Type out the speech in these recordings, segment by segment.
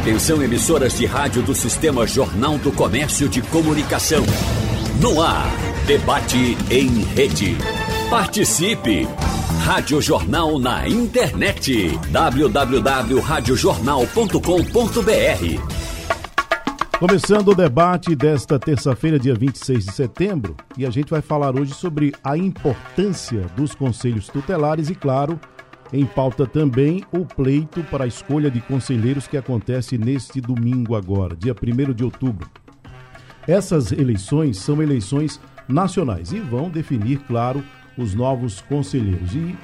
Atenção emissoras de rádio do Sistema Jornal do Comércio de Comunicação. No ar, debate em rede. Participe! Rádio Jornal na internet. www.radiojornal.com.br Começando o debate desta terça-feira, dia 26 de setembro, e a gente vai falar hoje sobre a importância dos conselhos tutelares e, claro, em pauta também o pleito para a escolha de conselheiros que acontece neste domingo agora, dia 1 de outubro. Essas eleições são eleições nacionais e vão definir, claro, os novos conselheiros. E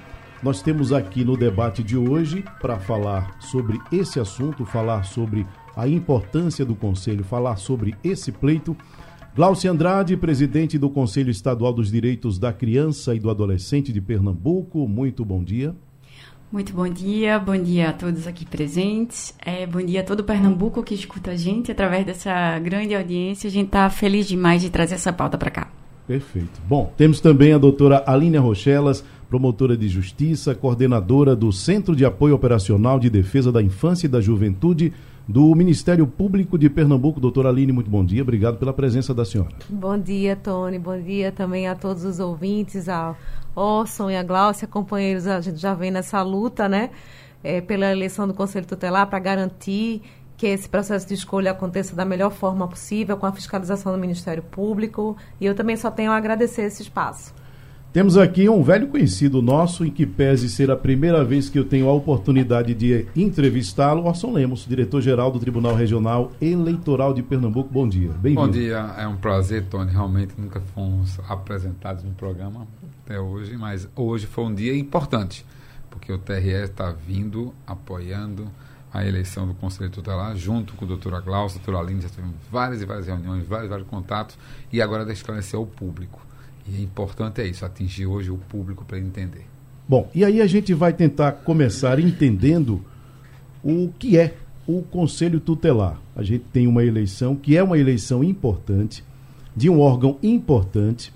nós temos aqui no debate de hoje para falar sobre esse assunto, falar sobre a importância do conselho, falar sobre esse pleito. Glaucia Andrade, presidente do Conselho Estadual dos Direitos da Criança e do Adolescente de Pernambuco. Muito bom dia. Muito bom dia, bom dia a todos aqui presentes, é, bom dia a todo Pernambuco que escuta a gente através dessa grande audiência. A gente está feliz demais de trazer essa pauta para cá. Perfeito. Bom, temos também a doutora Aline Rochelas, promotora de justiça, coordenadora do Centro de Apoio Operacional de Defesa da Infância e da Juventude do Ministério Público de Pernambuco. Doutora Aline, muito bom dia. Obrigado pela presença da senhora. Bom dia, Tony. Bom dia também a todos os ouvintes, ao Orson e a Glaucia, companheiros. A gente já vem nessa luta, né, é, pela eleição do Conselho Tutelar para garantir que esse processo de escolha aconteça da melhor forma possível, com a fiscalização do Ministério Público. E eu também só tenho a agradecer esse espaço. Temos aqui um velho conhecido nosso, em que pese ser a primeira vez que eu tenho a oportunidade de entrevistá-lo, Orson Lemos, diretor-geral do Tribunal Regional Eleitoral de Pernambuco. Bom dia, bem-vindo. Bom dia, é um prazer, Tony. Realmente nunca fomos apresentados no programa até hoje, mas hoje foi um dia importante, porque o TRE está vindo, apoiando a eleição do Conselho Tutelar, junto com a doutora Glaucia, a doutora Aline, já tivemos várias e várias reuniões, vários, vários contatos, e agora de esclarecer ao público e é importante é isso, atingir hoje o público para entender. Bom, e aí a gente vai tentar começar entendendo o que é o Conselho Tutelar. A gente tem uma eleição que é uma eleição importante, de um órgão importante,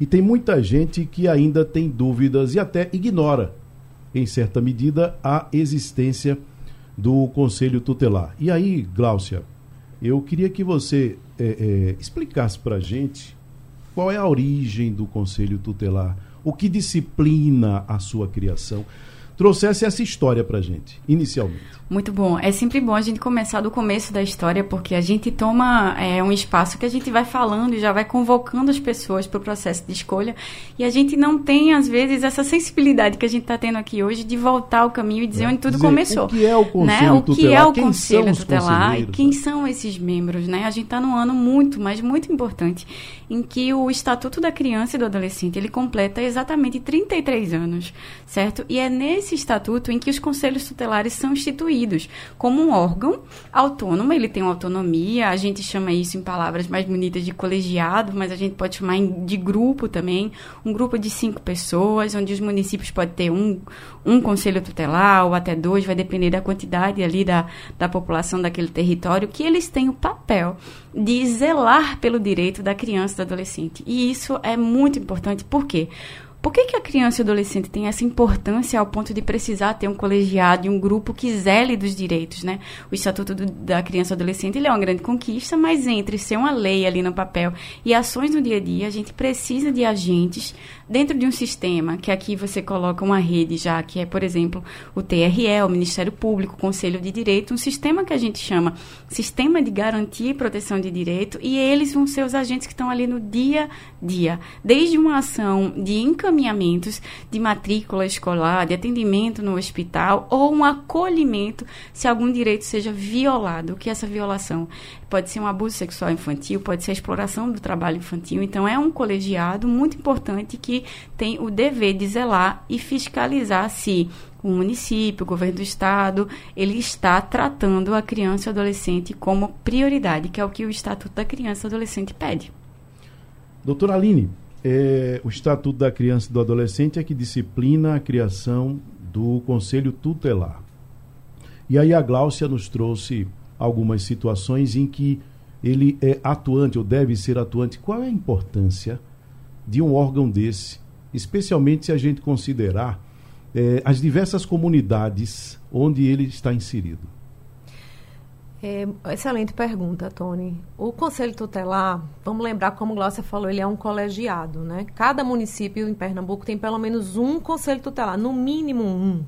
e tem muita gente que ainda tem dúvidas e até ignora, em certa medida, a existência do Conselho Tutelar. E aí, Gláucia, eu queria que você é, é, explicasse para a gente qual é a origem do Conselho Tutelar? O que disciplina a sua criação? Trouxesse essa história para gente, inicialmente. Muito bom. É sempre bom a gente começar do começo da história, porque a gente toma é, um espaço que a gente vai falando e já vai convocando as pessoas para o processo de escolha. E a gente não tem, às vezes, essa sensibilidade que a gente está tendo aqui hoje de voltar ao caminho e dizer é. onde tudo dizer, começou. O que é o Conselho né? O que é o quem Conselho Tutelar e quem são esses membros, né? A gente está num ano muito, mas muito importante, em que o Estatuto da Criança e do Adolescente, ele completa exatamente 33 anos, certo? E é nesse estatuto em que os conselhos tutelares são instituídos como um órgão autônomo, ele tem uma autonomia, a gente chama isso em palavras mais bonitas de colegiado, mas a gente pode chamar de grupo também, um grupo de cinco pessoas, onde os municípios podem ter um, um conselho tutelar ou até dois, vai depender da quantidade ali da, da população daquele território, que eles têm o papel de zelar pelo direito da criança e do adolescente. E isso é muito importante, por quê? Por que, que a criança e o adolescente tem essa importância ao ponto de precisar ter um colegiado e um grupo que zele dos direitos, né? O Estatuto do, da Criança e Adolescente ele é uma grande conquista, mas entre ser uma lei ali no papel e ações no dia a dia, a gente precisa de agentes dentro de um sistema, que aqui você coloca uma rede já, que é, por exemplo, o TRE, o Ministério Público, o Conselho de Direito, um sistema que a gente chama Sistema de Garantia e Proteção de Direito, e eles vão ser os agentes que estão ali no dia a dia, desde uma ação de encaminhamento encaminhamentos de matrícula escolar, de atendimento no hospital ou um acolhimento se algum direito seja violado. O que é essa violação? Pode ser um abuso sexual infantil, pode ser a exploração do trabalho infantil. Então, é um colegiado muito importante que tem o dever de zelar e fiscalizar se o município, o governo do estado, ele está tratando a criança e o adolescente como prioridade, que é o que o Estatuto da Criança e do Adolescente pede. Doutora Aline, é, o Estatuto da Criança e do Adolescente é que disciplina a criação do Conselho Tutelar. E aí a Gláucia nos trouxe algumas situações em que ele é atuante ou deve ser atuante. Qual é a importância de um órgão desse, especialmente se a gente considerar é, as diversas comunidades onde ele está inserido? É, excelente pergunta, Tony. O Conselho Tutelar, vamos lembrar, como Glaucia falou, ele é um colegiado, né? Cada município em Pernambuco tem pelo menos um Conselho Tutelar, no mínimo um.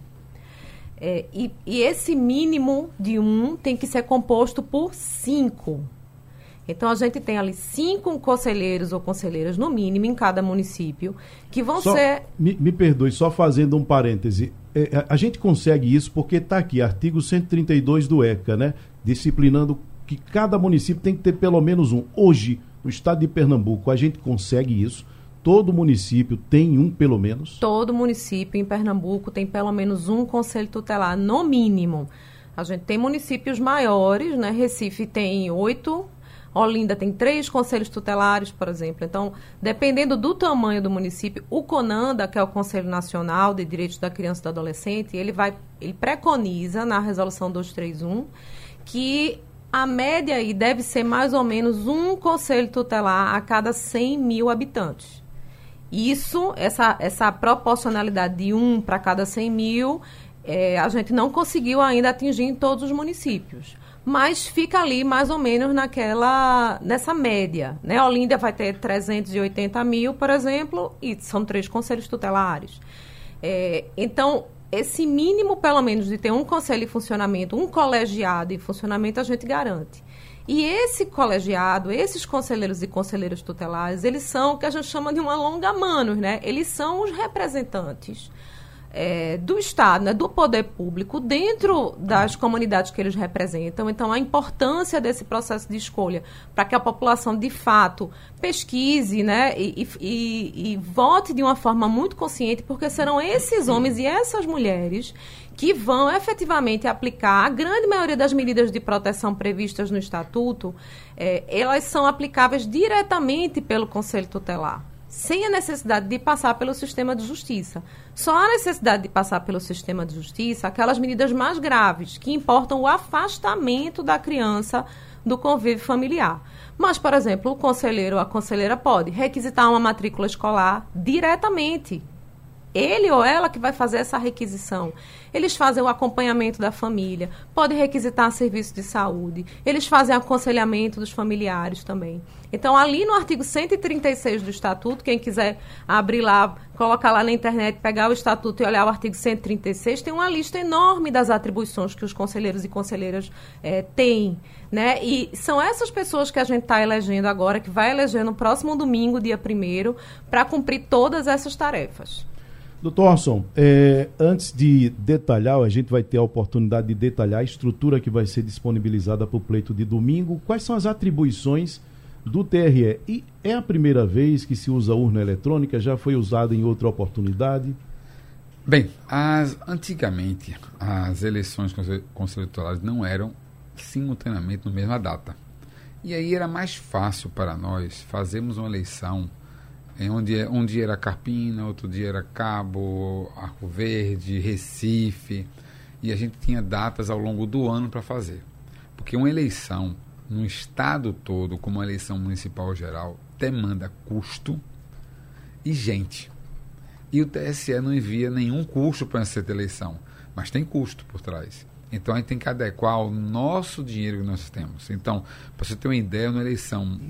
É, e, e, esse mínimo de um tem que ser composto por cinco. Então, a gente tem ali cinco conselheiros ou conselheiras, no mínimo, em cada município, que vão só, ser... Me, me perdoe, só fazendo um parêntese. É, a gente consegue isso porque está aqui, artigo 132 do ECA, né? disciplinando que cada município tem que ter pelo menos um. Hoje, no estado de Pernambuco, a gente consegue isso. Todo município tem um, pelo menos? Todo município em Pernambuco tem pelo menos um conselho tutelar, no mínimo. A gente tem municípios maiores, né? Recife tem oito, Olinda tem três conselhos tutelares, por exemplo. Então, dependendo do tamanho do município, o CONANDA, que é o Conselho Nacional de Direitos da Criança e do Adolescente, ele vai, ele preconiza na resolução 231 que a média aí deve ser mais ou menos um conselho tutelar a cada 100 mil habitantes. Isso, essa, essa proporcionalidade de um para cada 100 mil, é, a gente não conseguiu ainda atingir em todos os municípios. Mas fica ali mais ou menos naquela, nessa média. Né? Olinda vai ter 380 mil, por exemplo, e são três conselhos tutelares. É, então, esse mínimo, pelo menos, de ter um conselho em funcionamento, um colegiado em funcionamento, a gente garante. E esse colegiado, esses conselheiros e conselheiras tutelares, eles são o que a gente chama de um alonga-manos, né? Eles são os representantes é, do Estado, né, do poder público, dentro das comunidades que eles representam. Então, a importância desse processo de escolha para que a população, de fato, pesquise né, e, e, e vote de uma forma muito consciente, porque serão esses homens e essas mulheres que vão efetivamente aplicar a grande maioria das medidas de proteção previstas no Estatuto, é, elas são aplicáveis diretamente pelo Conselho Tutelar sem a necessidade de passar pelo sistema de justiça. Só há necessidade de passar pelo sistema de justiça aquelas medidas mais graves, que importam o afastamento da criança do convívio familiar. Mas, por exemplo, o conselheiro ou a conselheira pode requisitar uma matrícula escolar diretamente ele ou ela que vai fazer essa requisição. Eles fazem o acompanhamento da família, podem requisitar serviço de saúde, eles fazem aconselhamento dos familiares também. Então, ali no artigo 136 do Estatuto, quem quiser abrir lá, colocar lá na internet, pegar o Estatuto e olhar o artigo 136, tem uma lista enorme das atribuições que os conselheiros e conselheiras é, têm. Né? E são essas pessoas que a gente está elegendo agora, que vai eleger no próximo domingo, dia 1 para cumprir todas essas tarefas. Doutor Orson, é, antes de detalhar, a gente vai ter a oportunidade de detalhar a estrutura que vai ser disponibilizada para o pleito de domingo. Quais são as atribuições do TRE? E é a primeira vez que se usa urna eletrônica? Já foi usada em outra oportunidade? Bem, as, antigamente as eleições conselheiras não eram simultaneamente na mesma data. E aí era mais fácil para nós fazermos uma eleição em onde um dia era Carpina, outro dia era Cabo, Arco Verde, Recife, e a gente tinha datas ao longo do ano para fazer. Porque uma eleição no estado todo, como uma eleição municipal geral, demanda custo e gente. E o TSE não envia nenhum custo para essa eleição, mas tem custo por trás. Então a gente tem que adequar o nosso dinheiro que nós temos. Então, para você ter uma ideia, na eleição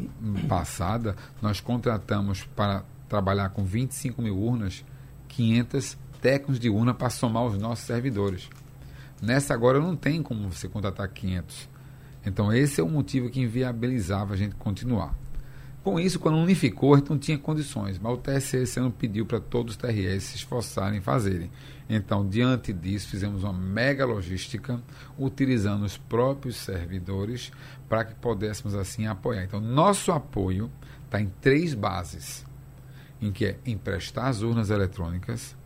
passada, nós contratamos para trabalhar com 25 mil urnas, 500 técnicos de urna para somar os nossos servidores. Nessa agora não tem como você contratar 500. Então esse é o motivo que inviabilizava a gente continuar. Com isso, quando unificou, a gente não tinha condições, mas o TSE esse ano pediu para todos os TRS se esforçarem em fazerem. Então, diante disso, fizemos uma mega logística, utilizando os próprios servidores para que pudéssemos assim apoiar. Então, nosso apoio está em três bases, em que é emprestar as urnas eletrônicas,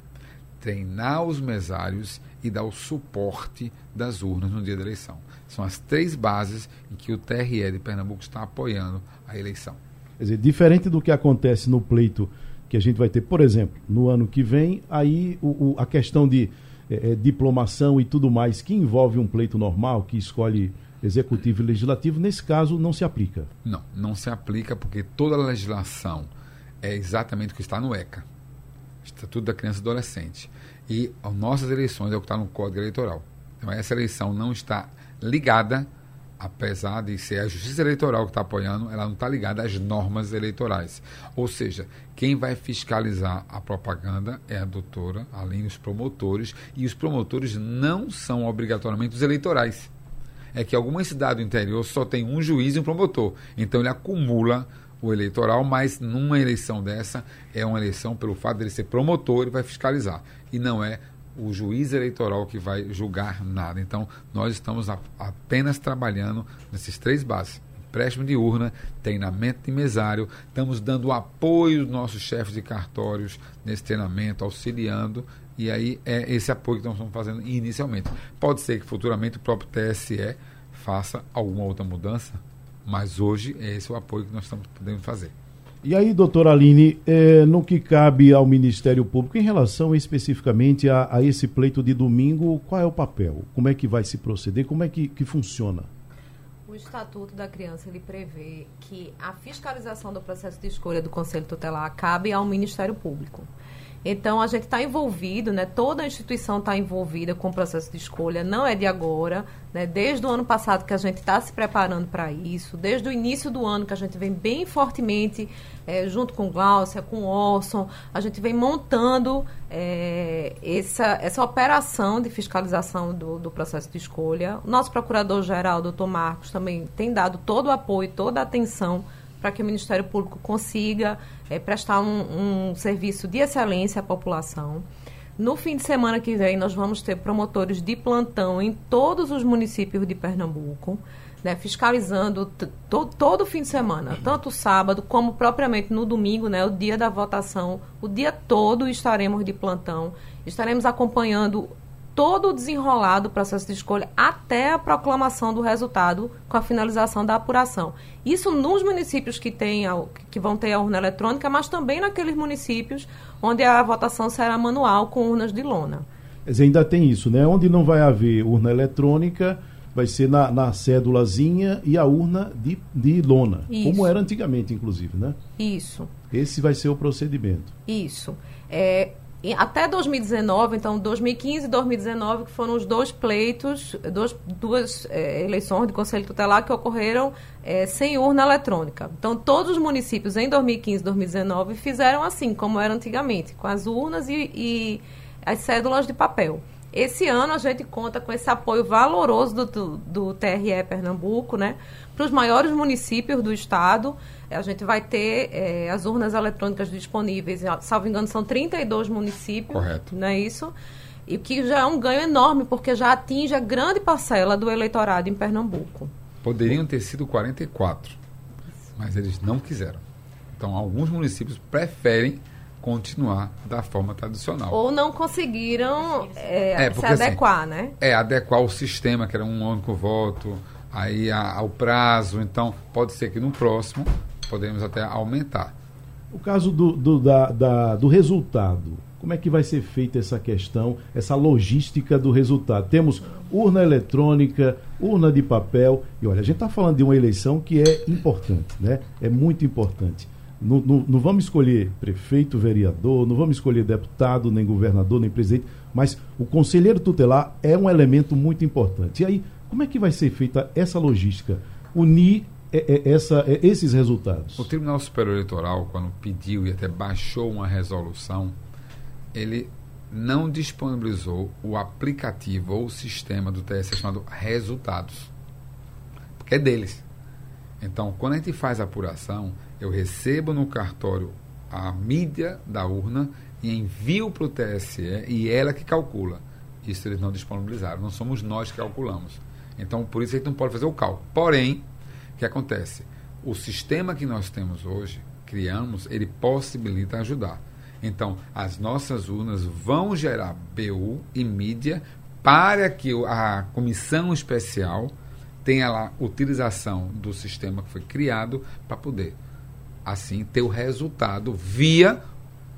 treinar os mesários e dar o suporte das urnas no dia da eleição. São as três bases em que o TRE de Pernambuco está apoiando a eleição. Quer dizer, diferente do que acontece no pleito que a gente vai ter, por exemplo, no ano que vem, aí o, o, a questão de é, diplomação e tudo mais que envolve um pleito normal, que escolhe executivo e legislativo, nesse caso não se aplica. Não, não se aplica porque toda a legislação é exatamente o que está no ECA, Estatuto da Criança e Adolescente. E as nossas eleições é o que está no Código Eleitoral. Então essa eleição não está ligada apesar de ser a Justiça Eleitoral que está apoiando, ela não está ligada às normas eleitorais. Ou seja, quem vai fiscalizar a propaganda é a doutora, além dos promotores, e os promotores não são obrigatoriamente os eleitorais. É que alguma cidade do interior só tem um juiz e um promotor. Então ele acumula o eleitoral, mas numa eleição dessa é uma eleição pelo fato de ele ser promotor, ele vai fiscalizar. E não é o juiz eleitoral que vai julgar nada. Então, nós estamos a, apenas trabalhando nesses três bases. Empréstimo de urna, treinamento de mesário, estamos dando apoio aos nossos chefes de cartórios nesse treinamento, auxiliando, e aí é esse apoio que nós estamos fazendo inicialmente. Pode ser que futuramente o próprio TSE faça alguma outra mudança, mas hoje é esse o apoio que nós estamos podendo fazer. E aí, doutora Aline, é, no que cabe ao Ministério Público, em relação especificamente a, a, esse pleito de domingo, qual é o papel? Como é que vai se proceder? Como é que, que funciona? O Estatuto da Criança ele prevê que a fiscalização do processo de escolha do Conselho Tutelar cabe ao Ministério Público. Então, a gente está envolvido, né? toda a instituição está envolvida com o processo de escolha, não é de agora, né? desde o ano passado que a gente está se preparando para isso, desde o início do ano que a gente vem bem fortemente, é, junto com Gláucia, com Orson, a gente vem montando é, essa, essa operação de fiscalização do, do processo de escolha. O nosso procurador-geral, doutor Marcos, também tem dado todo o apoio, toda a atenção para que o Ministério Público consiga é, prestar um, um serviço de excelência à população. No fim de semana que vem, nós vamos ter promotores de plantão em todos os municípios de Pernambuco, né, fiscalizando to todo fim de semana, tanto sábado como propriamente no domingo, né, o dia da votação. O dia todo estaremos de plantão, estaremos acompanhando todo o desenrolar do processo de escolha até a proclamação do resultado com a finalização da apuração. Isso nos municípios que, tem a, que vão ter a urna eletrônica, mas também naqueles municípios onde a votação será manual com urnas de lona. Mas ainda tem isso, né? Onde não vai haver urna eletrônica, vai ser na, na cédulazinha e a urna de, de lona, isso. como era antigamente, inclusive, né? Isso. Esse vai ser o procedimento. Isso. É, até 2019, então 2015 e 2019, que foram os dois pleitos, dois, duas é, eleições de Conselho Tutelar que ocorreram é, sem urna eletrônica. Então, todos os municípios em 2015 e 2019 fizeram assim, como era antigamente, com as urnas e, e as cédulas de papel. Esse ano a gente conta com esse apoio valoroso do, do, do TRE Pernambuco, né? Para os maiores municípios do estado, a gente vai ter é, as urnas eletrônicas disponíveis, salvo engano, são 32 municípios. Correto. Não é isso? E o que já é um ganho enorme, porque já atinge a grande parcela do eleitorado em Pernambuco. Poderiam ter sido 44, mas eles não quiseram. Então, alguns municípios preferem continuar da forma tradicional. Ou não conseguiram é, é, se assim, adequar, assim, né? É, adequar o sistema, que era um único voto, aí a, ao prazo. Então, pode ser que no próximo podemos até aumentar. O caso do, do, da, da, do resultado, como é que vai ser feita essa questão, essa logística do resultado? Temos urna eletrônica, urna de papel, e olha, a gente está falando de uma eleição que é importante, né? É muito importante. Não, não, não, vamos escolher prefeito, vereador, não vamos escolher deputado, nem governador, nem presidente, mas o conselheiro tutelar é um elemento muito importante. E aí, como é que vai ser feita essa logística? Unir essa, é, esses resultados? O Tribunal Superior Eleitoral, quando pediu e até baixou uma resolução, ele não disponibilizou o aplicativo ou o sistema do TSE chamado Resultados, porque é deles. Então, quando a gente faz a apuração, eu recebo no cartório a mídia da urna e envio para o TSE e ela que calcula. Isso eles não disponibilizaram, não somos nós que calculamos. Então, por isso a gente não pode fazer o cálculo. Porém, que acontece? O sistema que nós temos hoje, criamos, ele possibilita ajudar. Então, as nossas urnas vão gerar BU e mídia para que a comissão especial tenha lá utilização do sistema que foi criado para poder assim ter o resultado via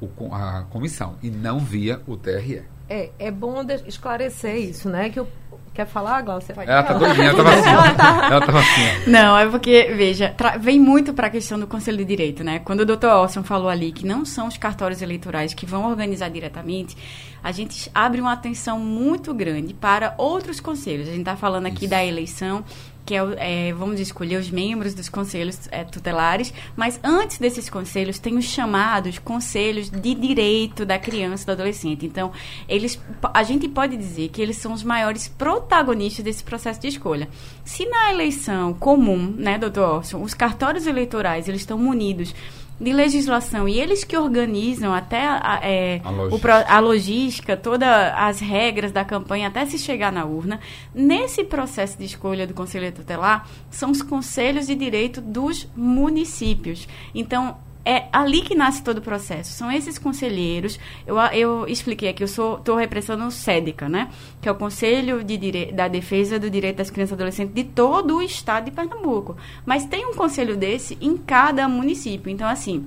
o, a comissão e não via o TRE. É, é bom esclarecer isso, né? Que o Quer falar, Glaucia? Ela tá doidinha, ela tava assim. ela, tá... ela tava assim. Não, é porque, veja, vem muito para a questão do Conselho de Direito, né? Quando o doutor Olson falou ali que não são os cartórios eleitorais que vão organizar diretamente, a gente abre uma atenção muito grande para outros conselhos. A gente está falando aqui Isso. da eleição, que é, é, vamos escolher os membros dos conselhos é, tutelares, mas antes desses conselhos tem os chamados conselhos de direito da criança e do adolescente. Então, eles, a gente pode dizer que eles são os maiores protagonistas desse processo de escolha. Se na eleição comum, né, doutor Orson, os cartórios eleitorais eles estão munidos de legislação e eles que organizam até a, é, a, logística. O, a logística, todas as regras da campanha até se chegar na urna. Nesse processo de escolha do Conselho Tutelar, são os conselhos de direito dos municípios. Então, é ali que nasce todo o processo. São esses conselheiros. Eu, eu expliquei aqui, eu estou representando o SEDECA, né? Que é o Conselho de Dire da Defesa do Direito das Crianças e Adolescentes de todo o estado de Pernambuco. Mas tem um conselho desse em cada município. Então, assim,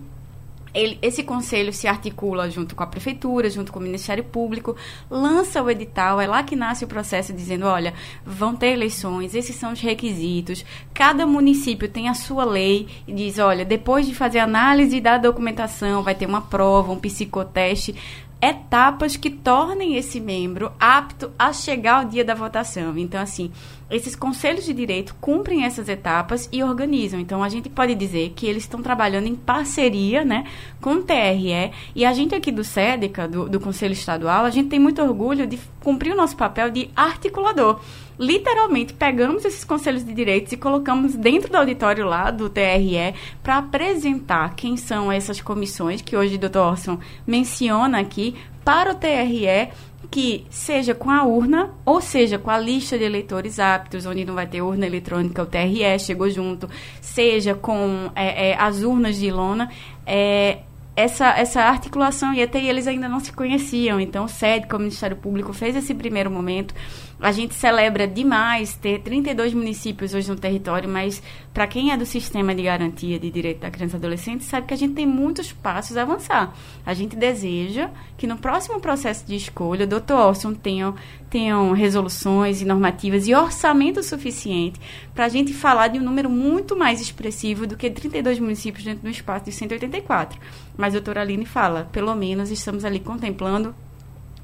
ele, esse conselho se articula junto com a prefeitura, junto com o Ministério Público, lança o edital, é lá que nasce o processo dizendo, olha, vão ter eleições, esses são os requisitos, cada município tem a sua lei e diz, olha, depois de fazer análise da documentação, vai ter uma prova, um psicoteste, etapas que tornem esse membro apto a chegar ao dia da votação. Então, assim, esses conselhos de direito cumprem essas etapas e organizam. Então, a gente pode dizer que eles estão trabalhando em parceria né, com o TRE. E a gente aqui do SEDECA, do, do Conselho Estadual, a gente tem muito orgulho de cumprir o nosso papel de articulador literalmente pegamos esses conselhos de direitos e colocamos dentro do auditório lá do TRE para apresentar quem são essas comissões que hoje o Dr. Orson menciona aqui para o TRE que seja com a urna, ou seja, com a lista de eleitores aptos, onde não vai ter urna eletrônica, o TRE chegou junto, seja com é, é, as urnas de lona, é, essa, essa articulação e até eles ainda não se conheciam. Então, o SED, como Ministério Público, fez esse primeiro momento a gente celebra demais ter 32 municípios hoje no território, mas para quem é do sistema de garantia de direito da criança e adolescente, sabe que a gente tem muitos passos a avançar. A gente deseja que no próximo processo de escolha, o doutor Orson tenha, tenham resoluções e normativas e orçamento suficiente para a gente falar de um número muito mais expressivo do que 32 municípios dentro do espaço de 184. Mas a doutora Aline fala, pelo menos estamos ali contemplando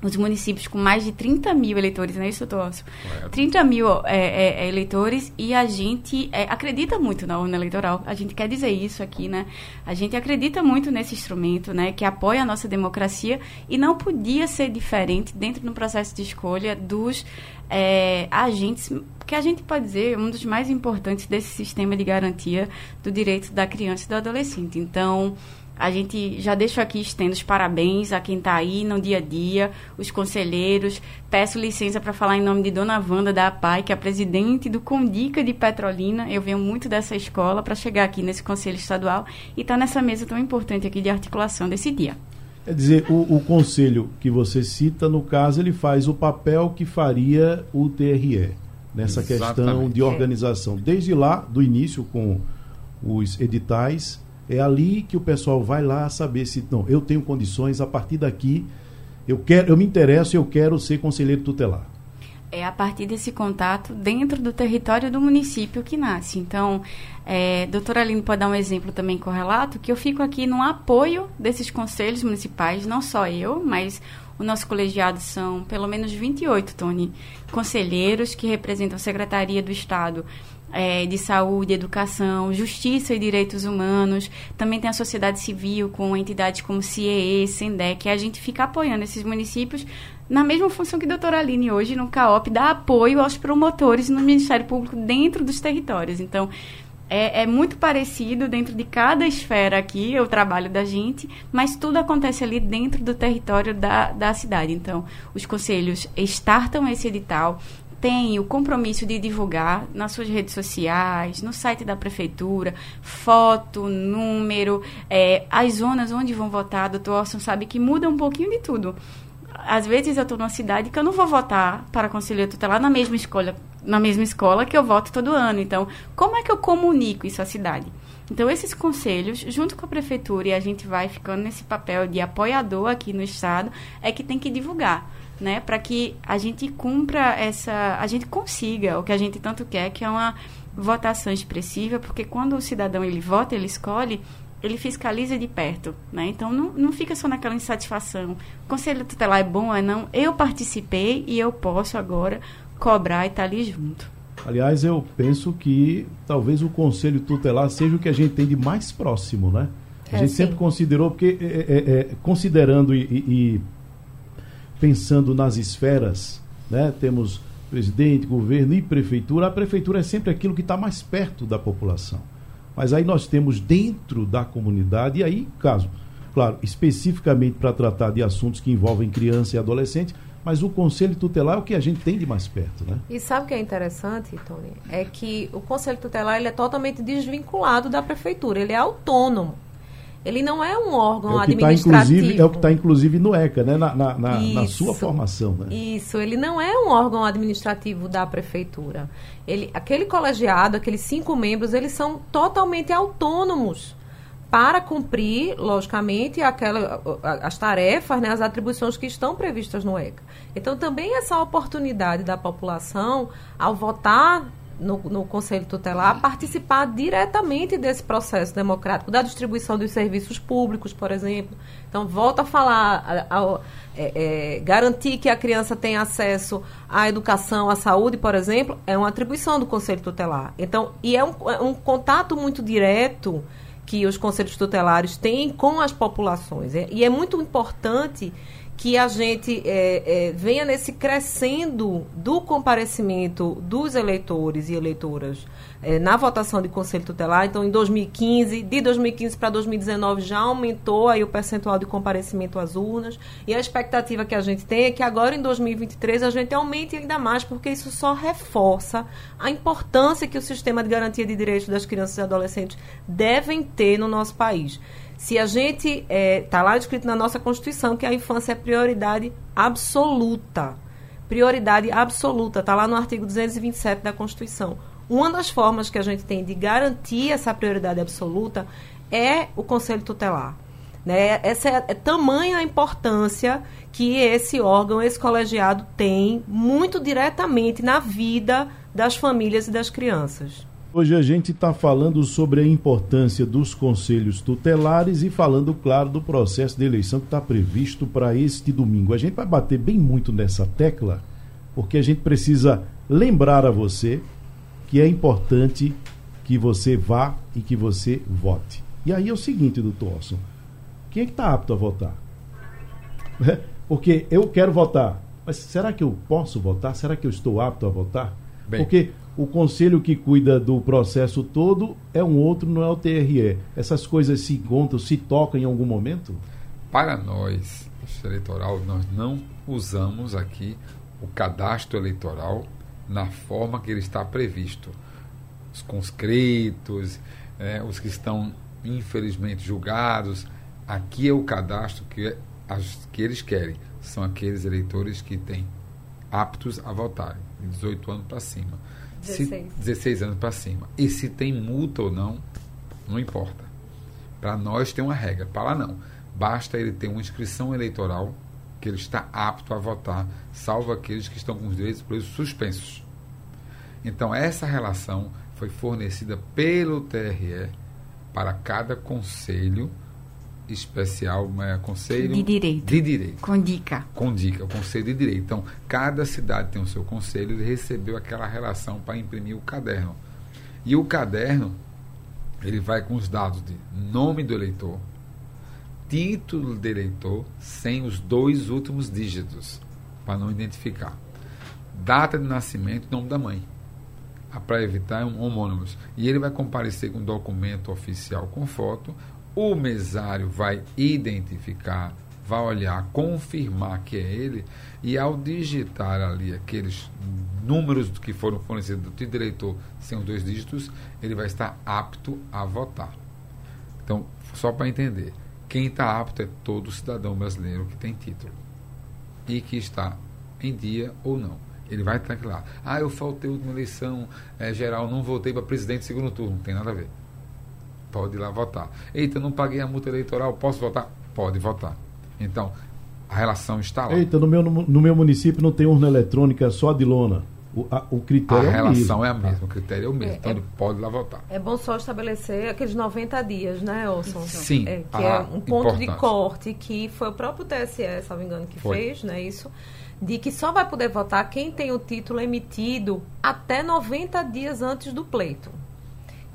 os municípios com mais de 30 mil eleitores, não é isso, Torso? 30 mil é, é, é, eleitores e a gente é, acredita muito na urna eleitoral. A gente quer dizer isso aqui, né? A gente acredita muito nesse instrumento, né? Que apoia a nossa democracia e não podia ser diferente dentro do processo de escolha dos é, agentes, que a gente pode dizer um dos mais importantes desse sistema de garantia do direito da criança e do adolescente. Então, a gente já deixo aqui, estendo os parabéns a quem está aí no dia a dia, os conselheiros. Peço licença para falar em nome de Dona Wanda da APAI, que é a presidente do Condica de Petrolina. Eu venho muito dessa escola para chegar aqui nesse conselho estadual e estar tá nessa mesa tão importante aqui de articulação desse dia. Quer dizer, o, o, conselho que você cita, no caso, ele faz o papel que faria o TRE nessa Exatamente. questão de organização. Desde lá, do início, com os editais, é ali que o pessoal vai lá saber se não, eu tenho condições a partir daqui, eu quero, eu me interesso, eu quero ser conselheiro tutelar. É a partir desse contato dentro do território do município que nasce. Então, é, doutora Aline pode dar um exemplo também correlato, que eu fico aqui no apoio desses conselhos municipais, não só eu, mas o nosso colegiado são pelo menos 28, Tony, conselheiros que representam a Secretaria do Estado é, de saúde, educação, justiça e direitos humanos. Também tem a sociedade civil com entidades como CIEE, SENDEC, a gente fica apoiando esses municípios na mesma função que a doutora Aline hoje no CAOP dá apoio aos promotores no Ministério Público dentro dos territórios. Então, é, é, muito parecido dentro de cada esfera aqui, o trabalho da gente, mas tudo acontece ali dentro do território da, da cidade. Então, os conselhos startam esse edital, tem o compromisso de divulgar nas suas redes sociais, no site da prefeitura, foto, número, é, as zonas onde vão votar. Doutor Orson sabe que muda um pouquinho de tudo. Às vezes eu estou numa cidade que eu não vou votar para conselheiro tutelar na mesma escola, na mesma escola que eu voto todo ano. Então, como é que eu comunico isso à cidade? Então, esses conselhos, junto com a prefeitura, e a gente vai ficando nesse papel de apoiador aqui no Estado, é que tem que divulgar né, para que a gente cumpra essa, a gente consiga o que a gente tanto quer, que é uma votação expressiva, porque quando o cidadão ele vota, ele escolhe, ele fiscaliza de perto, né? Então não, não fica só naquela insatisfação. O conselho tutelar é bom, é não? Eu participei e eu posso agora cobrar e estar tá ali junto. Aliás, eu penso que talvez o conselho tutelar seja o que a gente tem de mais próximo, né? A é, gente sim. sempre considerou, porque é, é, é considerando e, e, pensando nas esferas, né? Temos presidente, governo e prefeitura. A prefeitura é sempre aquilo que está mais perto da população. Mas aí nós temos dentro da comunidade, e aí, caso, claro, especificamente para tratar de assuntos que envolvem criança e adolescente, mas o conselho tutelar é o que a gente tem de mais perto, né? E sabe o que é interessante, Tony? É que o conselho tutelar ele é totalmente desvinculado da prefeitura, ele é autônomo. Ele não é um órgão é tá, administrativo. Tá, é o que está, inclusive, no ECA, né? na, na, na, na sua formação. Né? Isso, ele não é um órgão administrativo da prefeitura. Ele, aquele colegiado, aqueles cinco membros, eles são totalmente autônomos para cumprir, logicamente, aquela, as tarefas, né, as atribuições que estão previstas no ECA. Então, também essa oportunidade da população, ao votar no, no, Conselho Tutelar participar diretamente desse processo democrático, da distribuição dos serviços públicos, por exemplo. Então, volta a falar, é, é, garantir que a criança tenha acesso à educação, à saúde, por exemplo, é uma atribuição do Conselho Tutelar. Então, e é um, é um contato muito direto que os conselhos tutelares têm com as populações. É, e é muito importante que a gente é, é, venha nesse crescendo do comparecimento dos eleitores e eleitoras é, na votação de conselho tutelar. Então, em 2015, de 2015 para 2019 já aumentou aí o percentual de comparecimento às urnas e a expectativa que a gente tem é que agora em 2023 a gente aumente ainda mais, porque isso só reforça a importância que o sistema de garantia de direitos das crianças e adolescentes devem ter no nosso país. Se a gente está é, tá lá escrito na nossa Constituição que a infância é prioridade absoluta. Prioridade absoluta, está lá no artigo 227 da Constituição. Uma das formas que a gente tem de garantir essa prioridade absoluta é o Conselho Tutelar. Né? Essa é, é tamanha a importância que esse órgão, esse colegiado tem muito diretamente na vida das famílias e das crianças. Hoje a gente está falando sobre a importância dos conselhos tutelares e falando, claro, do processo de eleição que está previsto para este domingo. A gente vai bater bem muito nessa tecla, porque a gente precisa lembrar a você que é importante que você vá e que você vote. E aí é o seguinte, doutor Orson, quem é que está apto a votar? Porque eu quero votar, mas será que eu posso votar? Será que eu estou apto a votar? Bem, Porque o conselho que cuida do processo todo é um outro, não é o TRE. Essas coisas se encontram, se tocam em algum momento? Para nós, eleitoral, nós não usamos aqui o cadastro eleitoral na forma que ele está previsto. Os conscritos, é, os que estão infelizmente julgados, aqui é o cadastro que, as, que eles querem. São aqueles eleitores que têm aptos a votarem, de 18 anos para cima. 16. Se, 16 anos para cima. E se tem multa ou não, não importa. Para nós tem uma regra, para lá não. Basta ele ter uma inscrição eleitoral que ele está apto a votar, salvo aqueles que estão com os direitos suspensos. Então, essa relação foi fornecida pelo TRE para cada conselho especial, é, conselho de direito. De direito. Com dica. Com dica, o conselho de direito. Então, cada cidade tem o seu conselho, ele recebeu aquela relação para imprimir o caderno. E o caderno, ele vai com os dados de nome do eleitor, título de eleitor, sem os dois últimos dígitos, para não identificar. Data de nascimento e nome da mãe para evitar homônimos. E ele vai comparecer com um documento oficial com foto o mesário vai identificar, vai olhar, confirmar que é ele, e ao digitar ali aqueles números que foram fornecidos do diretor sem os dois dígitos, ele vai estar apto a votar. Então, só para entender, quem está apto é todo cidadão brasileiro que tem título e que está em dia ou não. Ele vai estar lá. Ah, eu faltei a última eleição é, geral, não votei para presidente segundo turno. Não tem nada a ver pode ir lá votar. Eita, não paguei a multa eleitoral, posso votar? Pode votar. Então, a relação está lá. Eita, no meu, no meu município não tem urna eletrônica, só de lona. O, a, o critério a é o relação é a mesma, o critério é o mesmo. É, então, é, ele pode ir lá votar. É bom só estabelecer aqueles 90 dias, né, Olson? Sim. É, que é um ponto de corte que foi o próprio TSE, se não me engano, que foi. fez, né, isso de que só vai poder votar quem tem o título emitido até 90 dias antes do pleito.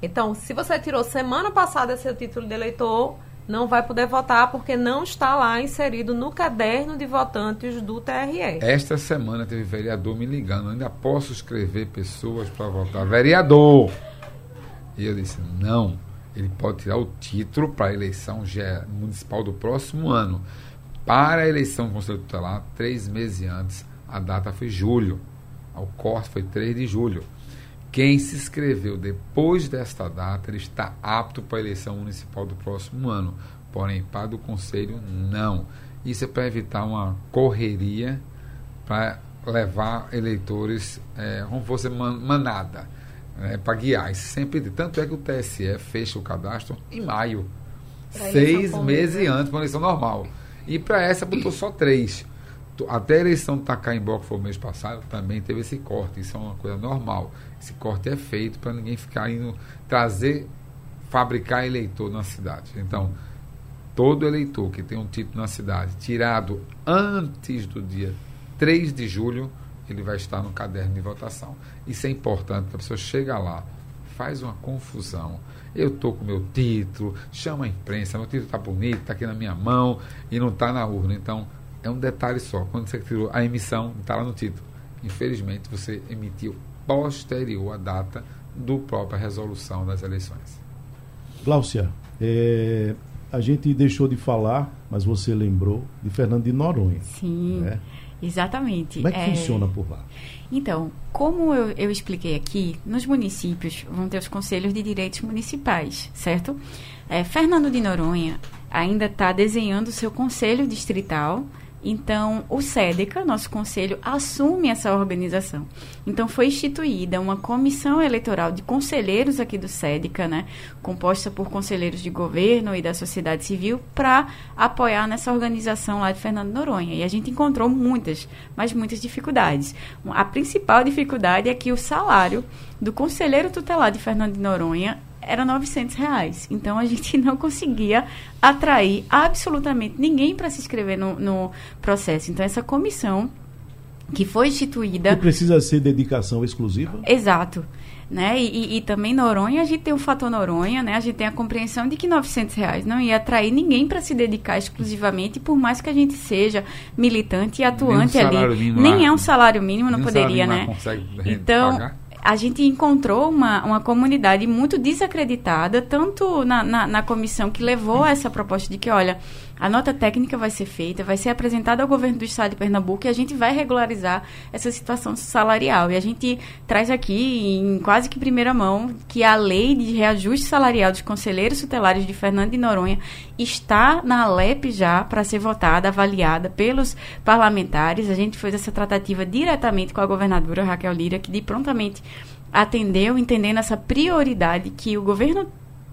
Então, se você tirou semana passada seu título de eleitor, não vai poder votar porque não está lá inserido no caderno de votantes do TRE. Esta semana teve vereador me ligando, ainda posso escrever pessoas para votar. Vereador! E eu disse, não, ele pode tirar o título para a eleição municipal do próximo ano. Para a eleição Conselho Tutelar, três meses antes, a data foi julho. O corte foi 3 de julho. Quem se inscreveu depois desta data, ele está apto para a eleição municipal do próximo ano. Porém, para o conselho, não. Isso é para evitar uma correria para levar eleitores é, como fosse manada, né, para guiar. Isso sempre, tanto é que o TSE fecha o cadastro em maio, seis meses né? antes para a eleição normal. E para essa botou só três. Até a eleição do Tacaimbo, que foi o mês passado, também teve esse corte. Isso é uma coisa normal. Esse corte é feito para ninguém ficar indo trazer, fabricar eleitor na cidade. Então, todo eleitor que tem um título na cidade tirado antes do dia 3 de julho, ele vai estar no caderno de votação. Isso é importante, a pessoa chega lá, faz uma confusão. Eu estou com meu título, chama a imprensa, meu título está bonito, está aqui na minha mão e não está na urna. Então, é um detalhe só. Quando você tirou a emissão, está lá no título. Infelizmente, você emitiu posterior à data do própria resolução das eleições. Gláucia, é, a gente deixou de falar, mas você lembrou de Fernando de Noronha. Sim, né? exatamente. Como é que é... funciona por lá? Então, como eu, eu, expliquei aqui, nos municípios vão ter os conselhos de direitos municipais, certo? É, Fernando de Noronha ainda está desenhando o seu conselho distrital então, o SEDECA, nosso conselho, assume essa organização. Então, foi instituída uma comissão eleitoral de conselheiros aqui do SEDECA, né, composta por conselheiros de governo e da sociedade civil, para apoiar nessa organização lá de Fernando Noronha. E a gente encontrou muitas, mas muitas dificuldades. A principal dificuldade é que o salário do conselheiro tutelar de Fernando de Noronha era 900 reais. Então a gente não conseguia atrair absolutamente ninguém para se inscrever no, no, processo. Então essa comissão que foi instituída. E precisa ser dedicação exclusiva? Exato. Né? E, e, e, também Noronha, a gente tem o fator Noronha, né? A gente tem a compreensão de que 900 reais não ia atrair ninguém para se dedicar exclusivamente, por mais que a gente seja militante e atuante nem ali. Nem é um salário mínimo, não poderia, né? Então, pagar a gente encontrou uma, uma comunidade muito desacreditada, tanto na, na, na, comissão que levou essa proposta de que, olha, a nota técnica vai ser feita, vai ser apresentada ao governo do estado de Pernambuco e a gente vai regularizar essa situação salarial. E a gente traz aqui, em quase que primeira mão, que a lei de reajuste salarial dos conselheiros tutelares de Fernando de Noronha está na Alep já para ser votada, avaliada pelos parlamentares. A gente fez essa tratativa diretamente com a governadora Raquel Lira, que de prontamente atendeu, entendendo essa prioridade que o governo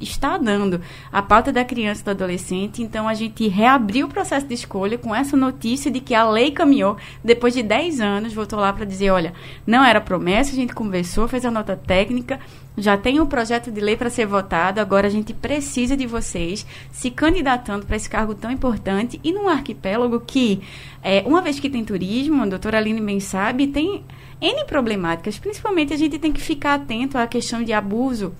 está dando a pauta da criança e do adolescente. Então, a gente reabriu o processo de escolha com essa notícia de que a lei caminhou. Depois de 10 anos, voltou lá para dizer: olha, não era promessa, a gente conversou, fez a nota técnica, já tem um projeto de lei para ser votado, agora a gente precisa de vocês se candidatando para esse cargo tão importante e num arquipélago que, é, uma vez que tem turismo, a doutora Aline bem sabe, tem N problemáticas. Principalmente a gente tem que ficar atento à questão de abuso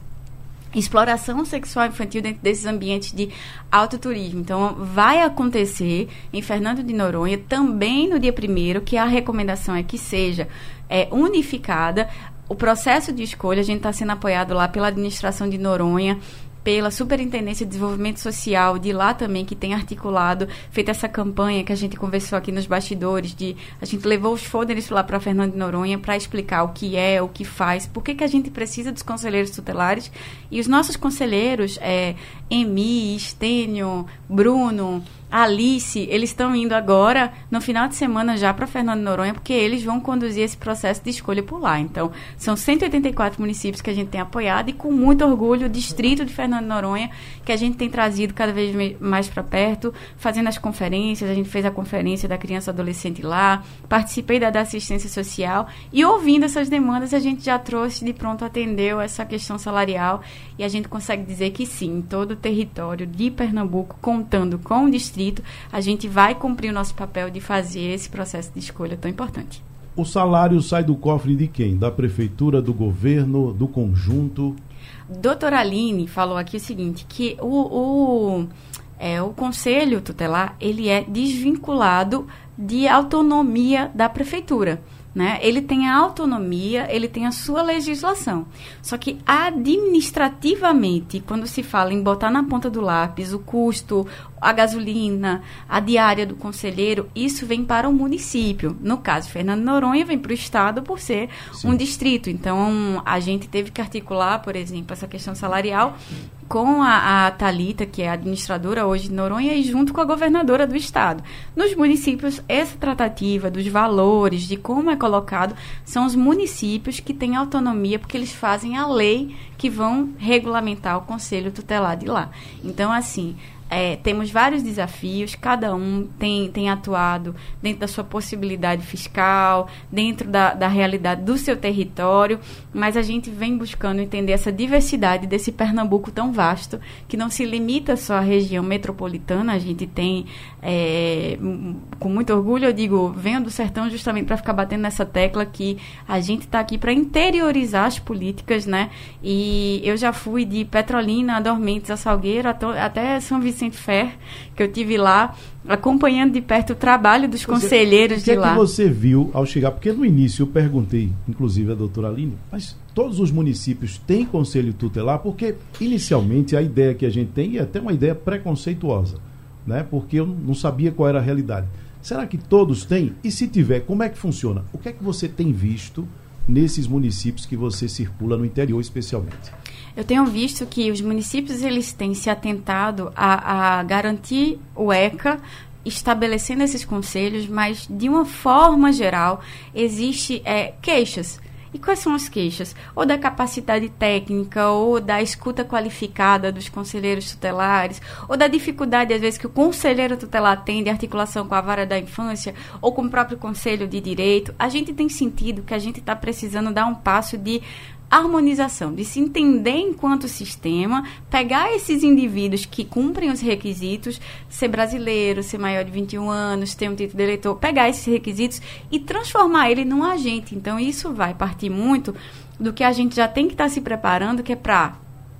exploração sexual infantil dentro desses ambientes de alto turismo. Então, vai acontecer em Fernando de Noronha também no dia primeiro, que a recomendação é que seja é, unificada. O processo de escolha, a gente está sendo apoiado lá pela administração de Noronha, pela Superintendência de Desenvolvimento Social de lá também, que tem articulado, feito essa campanha que a gente conversou aqui nos bastidores, de a gente levou os folders lá para Fernando de Noronha para explicar o que é, o que faz, por que, que a gente precisa dos conselheiros tutelares. E os nossos conselheiros, é, Emi, Estênio, Bruno, Alice, eles estão indo agora, no final de semana, já para Fernando Noronha, porque eles vão conduzir esse processo de escolha por lá. Então, são 184 municípios que a gente tem apoiado e, com muito orgulho, o distrito de Fernando Noronha, que a gente tem trazido cada vez mais para perto, fazendo as conferências. A gente fez a conferência da criança e adolescente lá, participei da, da assistência social e, ouvindo essas demandas, a gente já trouxe de pronto, atendeu essa questão salarial e a gente consegue dizer que sim, todo o território de Pernambuco, contando com o distrito distrito, a gente vai cumprir o nosso papel de fazer esse processo de escolha tão importante. O salário sai do cofre de quem? Da prefeitura, do governo, do conjunto? Doutora Aline falou aqui o seguinte, que o, o, é, o conselho tutelar, ele é desvinculado de autonomia da prefeitura. Né? Ele tem a autonomia, ele tem a sua legislação. Só que administrativamente, quando se fala em botar na ponta do lápis o custo, a gasolina, a diária do conselheiro, isso vem para o município. No caso, Fernando Noronha vem para o estado por ser Sim. um distrito. Então, a gente teve que articular, por exemplo, essa questão salarial com a, a Talita, que é administradora hoje de Noronha, e junto com a governadora do estado. Nos municípios, essa tratativa dos valores, de como é colocado, são os municípios que têm autonomia, porque eles fazem a lei que vão regulamentar o conselho tutelar de lá. Então, assim, é, temos vários desafios, cada um tem, tem atuado dentro da sua possibilidade fiscal, dentro da, da realidade do seu território, mas a gente vem buscando entender essa diversidade desse Pernambuco tão vasto, que não se limita só à região metropolitana, a gente tem, é, com muito orgulho, eu digo, venho do sertão justamente para ficar batendo nessa tecla que a gente está aqui para interiorizar as políticas, né? E eu já fui de Petrolina a Dormentes a Salgueiro até São Vicente Vicente Fer, que eu tive lá acompanhando de perto o trabalho dos você, conselheiros de lá. O que é que você viu ao chegar? Porque no início eu perguntei, inclusive a doutora Aline, mas todos os municípios têm conselho tutelar? Porque inicialmente a ideia que a gente tem é até uma ideia preconceituosa, né? porque eu não sabia qual era a realidade. Será que todos têm? E se tiver, como é que funciona? O que é que você tem visto nesses municípios que você circula no interior especialmente? Eu tenho visto que os municípios eles têm se atentado a, a garantir o ECA estabelecendo esses conselhos, mas de uma forma geral existe é, queixas. E quais são as queixas? Ou da capacidade técnica, ou da escuta qualificada dos conselheiros tutelares, ou da dificuldade, às vezes, que o conselheiro tutelar tem de articulação com a vara da infância, ou com o próprio conselho de direito. A gente tem sentido que a gente está precisando dar um passo de harmonização, de se entender enquanto sistema, pegar esses indivíduos que cumprem os requisitos, ser brasileiro, ser maior de 21 anos, ter um título de eleitor, pegar esses requisitos e transformar ele num agente. Então, isso vai partir muito do que a gente já tem que estar tá se preparando, que é para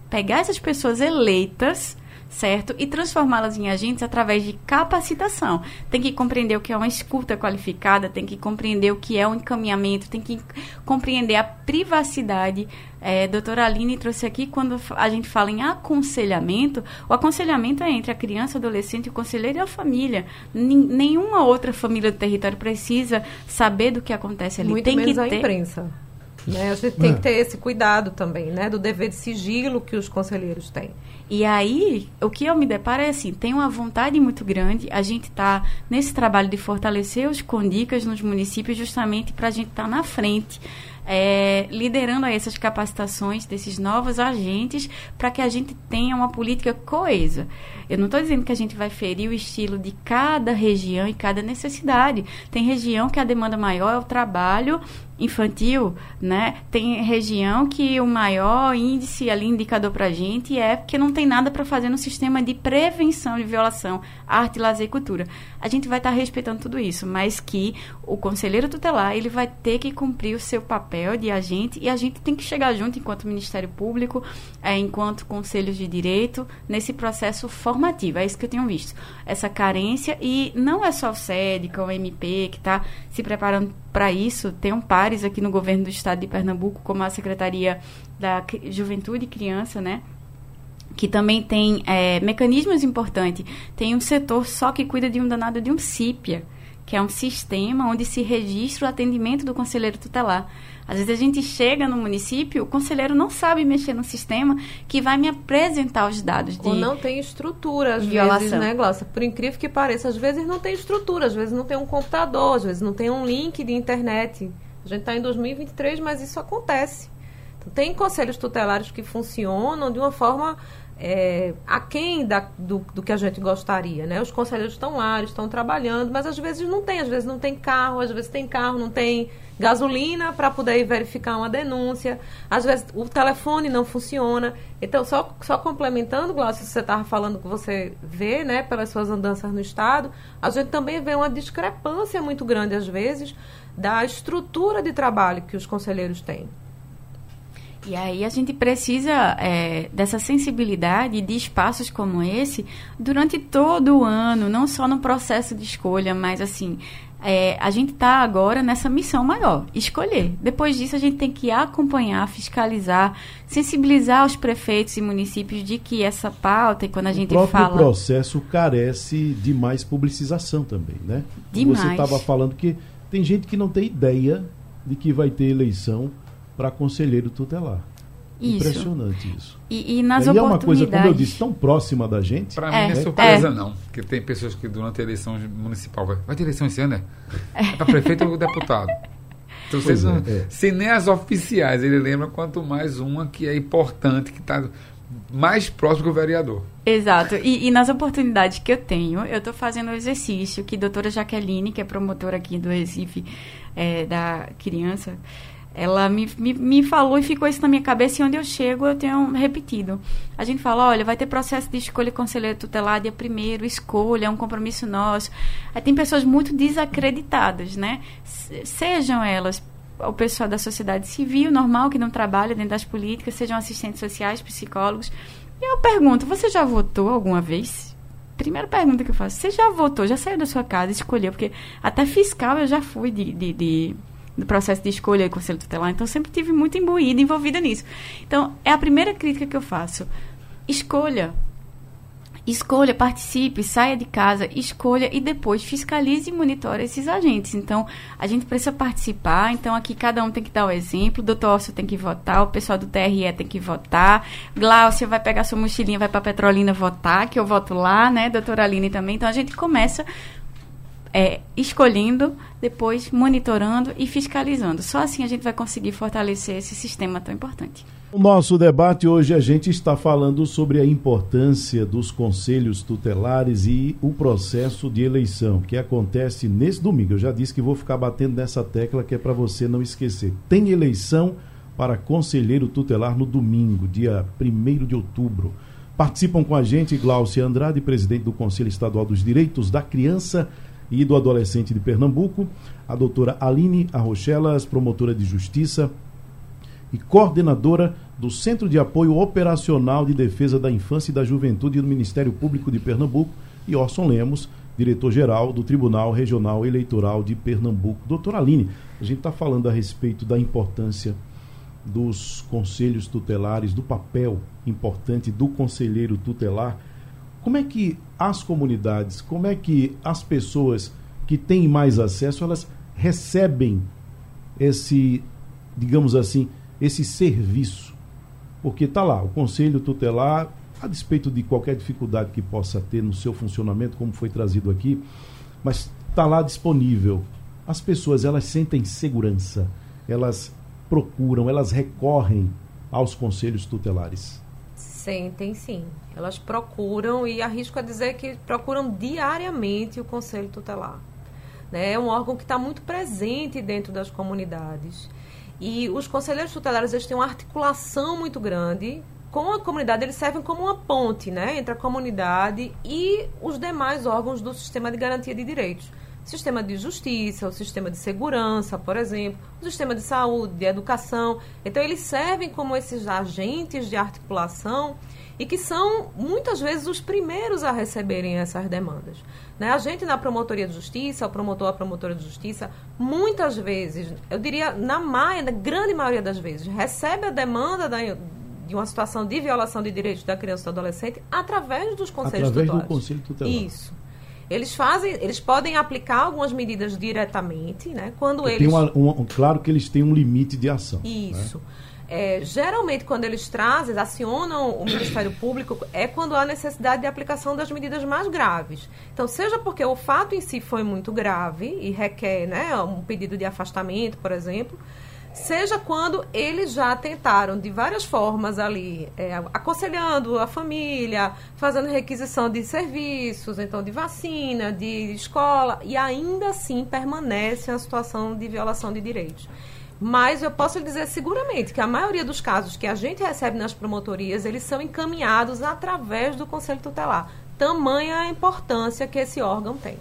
pegar essas pessoas eleitas certo? E transformá-las em agentes através de capacitação. Tem que compreender o que é uma escuta qualificada, tem que compreender o que é um encaminhamento, tem que compreender a privacidade. É, doutora Aline trouxe aqui, quando a gente fala em aconselhamento, o aconselhamento é entre a criança, o adolescente, o conselheiro e a família. nenhuma outra família do território precisa saber do que acontece ali. Muito tem menos que a ter... imprensa. Né? A gente tem é. que ter esse cuidado também, né? Do dever de sigilo que os conselheiros têm. E aí, o que eu me deparo é assim, tem uma vontade muito grande, a gente está nesse trabalho de fortalecer os condicas nos municípios justamente para a gente estar tá na frente é, liderando essas capacitações desses novos agentes para que a gente tenha uma política coesa. Eu não estou dizendo que a gente vai ferir o estilo de cada região e cada necessidade. Tem região que a demanda maior é o trabalho infantil, né? Tem região que o maior índice ali indicador para gente é que não tem nada para fazer no sistema de prevenção de violação, arte, lazer e cultura. A gente vai estar tá respeitando tudo isso, mas que o conselheiro tutelar ele vai ter que cumprir o seu papel de agente e a gente tem que chegar junto enquanto Ministério Público, é, enquanto conselhos de direito nesse processo formativo. É isso que eu tenho visto. Essa carência e não é só o SEDICA, o MP que está se preparando para isso. Tem um pares aqui no governo do estado de Pernambuco, como a Secretaria da Juventude e Criança, né? Que também tem é, mecanismos importantes. Tem um setor só que cuida de um danado de um CIPIA, que é um sistema onde se registra o atendimento do conselheiro tutelar. Às vezes a gente chega no município, o conselheiro não sabe mexer no sistema que vai me apresentar os dados de Ou não tem estrutura, às violação. vezes, né, Glaucia? Por incrível que pareça, às vezes não tem estrutura, às vezes não tem um computador, às vezes não tem um link de internet. A gente está em 2023, mas isso acontece. Então, tem conselhos tutelares que funcionam de uma forma é, aquém da, do, do, que a gente gostaria, né? Os conselheiros estão lá, estão trabalhando, mas às vezes não tem, às vezes não tem carro, às vezes tem carro, não tem gasolina para poder verificar uma denúncia. Às vezes o telefone não funciona. Então, só, só complementando, Glaucio, você estava falando que você vê, né, pelas suas andanças no Estado, a gente também vê uma discrepância muito grande, às vezes, da estrutura de trabalho que os conselheiros têm. E aí a gente precisa é, dessa sensibilidade de espaços como esse durante todo o ano, não só no processo de escolha, mas assim, é, a gente está agora nessa missão maior, escolher. Depois disso, a gente tem que acompanhar, fiscalizar, sensibilizar os prefeitos e municípios de que essa pauta, e quando a gente fala... O processo carece de mais publicização também, né? Demais. Você estava falando que tem gente que não tem ideia de que vai ter eleição para conselheiro tutelar. Isso. Impressionante isso. E, e nas e oportunidades... é uma coisa, como eu disse, tão próxima da gente. Para é, mim não é surpresa, é. não. Porque tem pessoas que durante a eleição municipal. Vai, vai ter eleição esse ano, né? É, é para prefeito ou deputado. Então, vocês não, é. Se nem as oficiais ele lembra, quanto mais uma que é importante, que está mais próximo do vereador. Exato. E, e, nas oportunidades que eu tenho, eu estou fazendo o exercício que a doutora Jaqueline, que é promotora aqui do Recife é, da criança, ela me, me, me, falou e ficou isso na minha cabeça e onde eu chego eu tenho repetido. A gente fala, olha, vai ter processo de escolha conselheiro tutelar dia primeiro, escolha, é um compromisso nosso. Aí tem pessoas muito desacreditadas, né? Sejam elas o pessoal da sociedade civil, normal, que não trabalha dentro das políticas, sejam assistentes sociais, psicólogos. E eu pergunto, você já votou alguma vez? Primeira pergunta que eu faço, você já votou, já saiu da sua casa, escolheu? Porque até fiscal eu já fui de, de, de do processo de escolha do Conselho Tutelar. Então, sempre tive muito imbuída, envolvida nisso. Então, é a primeira crítica que eu faço. Escolha. Escolha, participe, saia de casa, escolha e depois fiscalize e monitore esses agentes. Então, a gente precisa participar. Então, aqui cada um tem que dar o exemplo. O doutor Orso tem que votar, o pessoal do TRE tem que votar. Glaucia vai pegar sua mochilinha, vai para Petrolina votar, que eu voto lá, né? Doutora Aline também. Então, a gente começa é, escolhendo, depois monitorando e fiscalizando. Só assim a gente vai conseguir fortalecer esse sistema tão importante. No nosso debate hoje a gente está falando sobre a importância dos conselhos tutelares e o processo de eleição que acontece nesse domingo. Eu já disse que vou ficar batendo nessa tecla que é para você não esquecer. Tem eleição para conselheiro tutelar no domingo, dia 1 de outubro. Participam com a gente Glaucia Andrade, presidente do Conselho Estadual dos Direitos da Criança e do Adolescente de Pernambuco, a doutora Aline Arrochelas, promotora de Justiça e coordenadora do Centro de Apoio Operacional de Defesa da Infância e da Juventude do Ministério Público de Pernambuco, e Orson Lemos, diretor-geral do Tribunal Regional Eleitoral de Pernambuco. Doutora Aline, a gente está falando a respeito da importância dos conselhos tutelares, do papel importante do conselheiro tutelar como é que as comunidades, como é que as pessoas que têm mais acesso, elas recebem esse, digamos assim, esse serviço? Porque está lá, o Conselho Tutelar, a despeito de qualquer dificuldade que possa ter no seu funcionamento, como foi trazido aqui, mas está lá disponível. As pessoas, elas sentem segurança, elas procuram, elas recorrem aos conselhos tutelares. Sentem sim. Elas procuram, e arrisco a dizer que procuram diariamente o Conselho Tutelar. Né? É um órgão que está muito presente dentro das comunidades. E os conselheiros tutelares eles têm uma articulação muito grande com a comunidade, eles servem como uma ponte né, entre a comunidade e os demais órgãos do sistema de garantia de direitos sistema de justiça, o sistema de segurança, por exemplo, o sistema de saúde, de educação. Então, eles servem como esses agentes de articulação e que são muitas vezes os primeiros a receberem essas demandas. Né? A gente na promotoria de justiça, o promotor, a promotora de justiça, muitas vezes, eu diria na maioria, na grande maioria das vezes, recebe a demanda da, de uma situação de violação de direitos da criança e do adolescente através dos conselhos através tutelares. do conselho tutelar. Isso. Eles fazem, eles podem aplicar algumas medidas diretamente, né? Quando eles. Uma, um, claro que eles têm um limite de ação. Né? Isso. Né? É, geralmente, quando eles trazem, acionam o Ministério Público, é quando há necessidade de aplicação das medidas mais graves. Então, seja porque o fato em si foi muito grave e requer né, um pedido de afastamento, por exemplo, seja quando eles já tentaram de várias formas ali, é, aconselhando a família, fazendo requisição de serviços, então de vacina, de escola, e ainda assim permanece a situação de violação de direitos. Mas eu posso dizer seguramente que a maioria dos casos que a gente recebe nas promotorias, eles são encaminhados através do Conselho Tutelar. Tamanha a importância que esse órgão tem.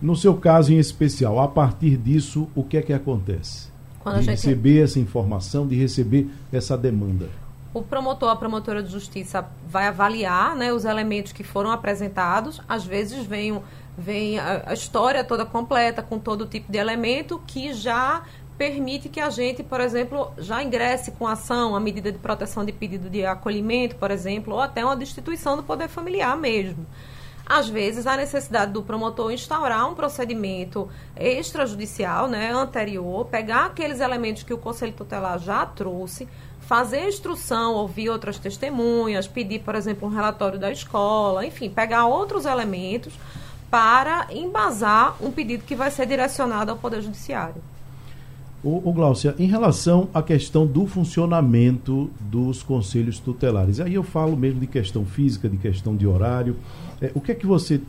No seu caso em especial, a partir disso, o que é que acontece? Quando de receber essa informação, de receber essa demanda. O promotor, a promotora de justiça vai avaliar né, os elementos que foram apresentados. Às vezes vem, vem a, a história toda completa, com todo tipo de elemento, que já permite que a gente, por exemplo, já ingresse com ação, a medida de proteção de pedido de acolhimento, por exemplo, ou até uma destituição do poder familiar mesmo. Às vezes, a necessidade do promotor instaurar um procedimento extrajudicial, né, anterior, pegar aqueles elementos que o Conselho Tutelar já trouxe, fazer instrução, ouvir outras testemunhas, pedir, por exemplo, um relatório da escola, enfim, pegar outros elementos para embasar um pedido que vai ser direcionado ao Poder Judiciário. O, o Glaucia, em relação à questão do funcionamento dos conselhos tutelares, aí eu falo mesmo de questão física, de questão de horário. É, o que é que você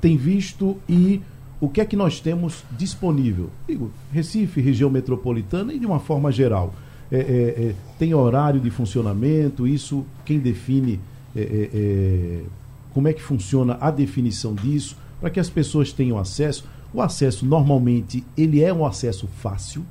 tem visto e o que é que nós temos disponível? Digo, Recife, região metropolitana e de uma forma geral. É, é, é tem horário de funcionamento? Isso quem define? É, é, como é que funciona a definição disso? Para que as pessoas tenham acesso. O acesso normalmente ele é um acesso fácil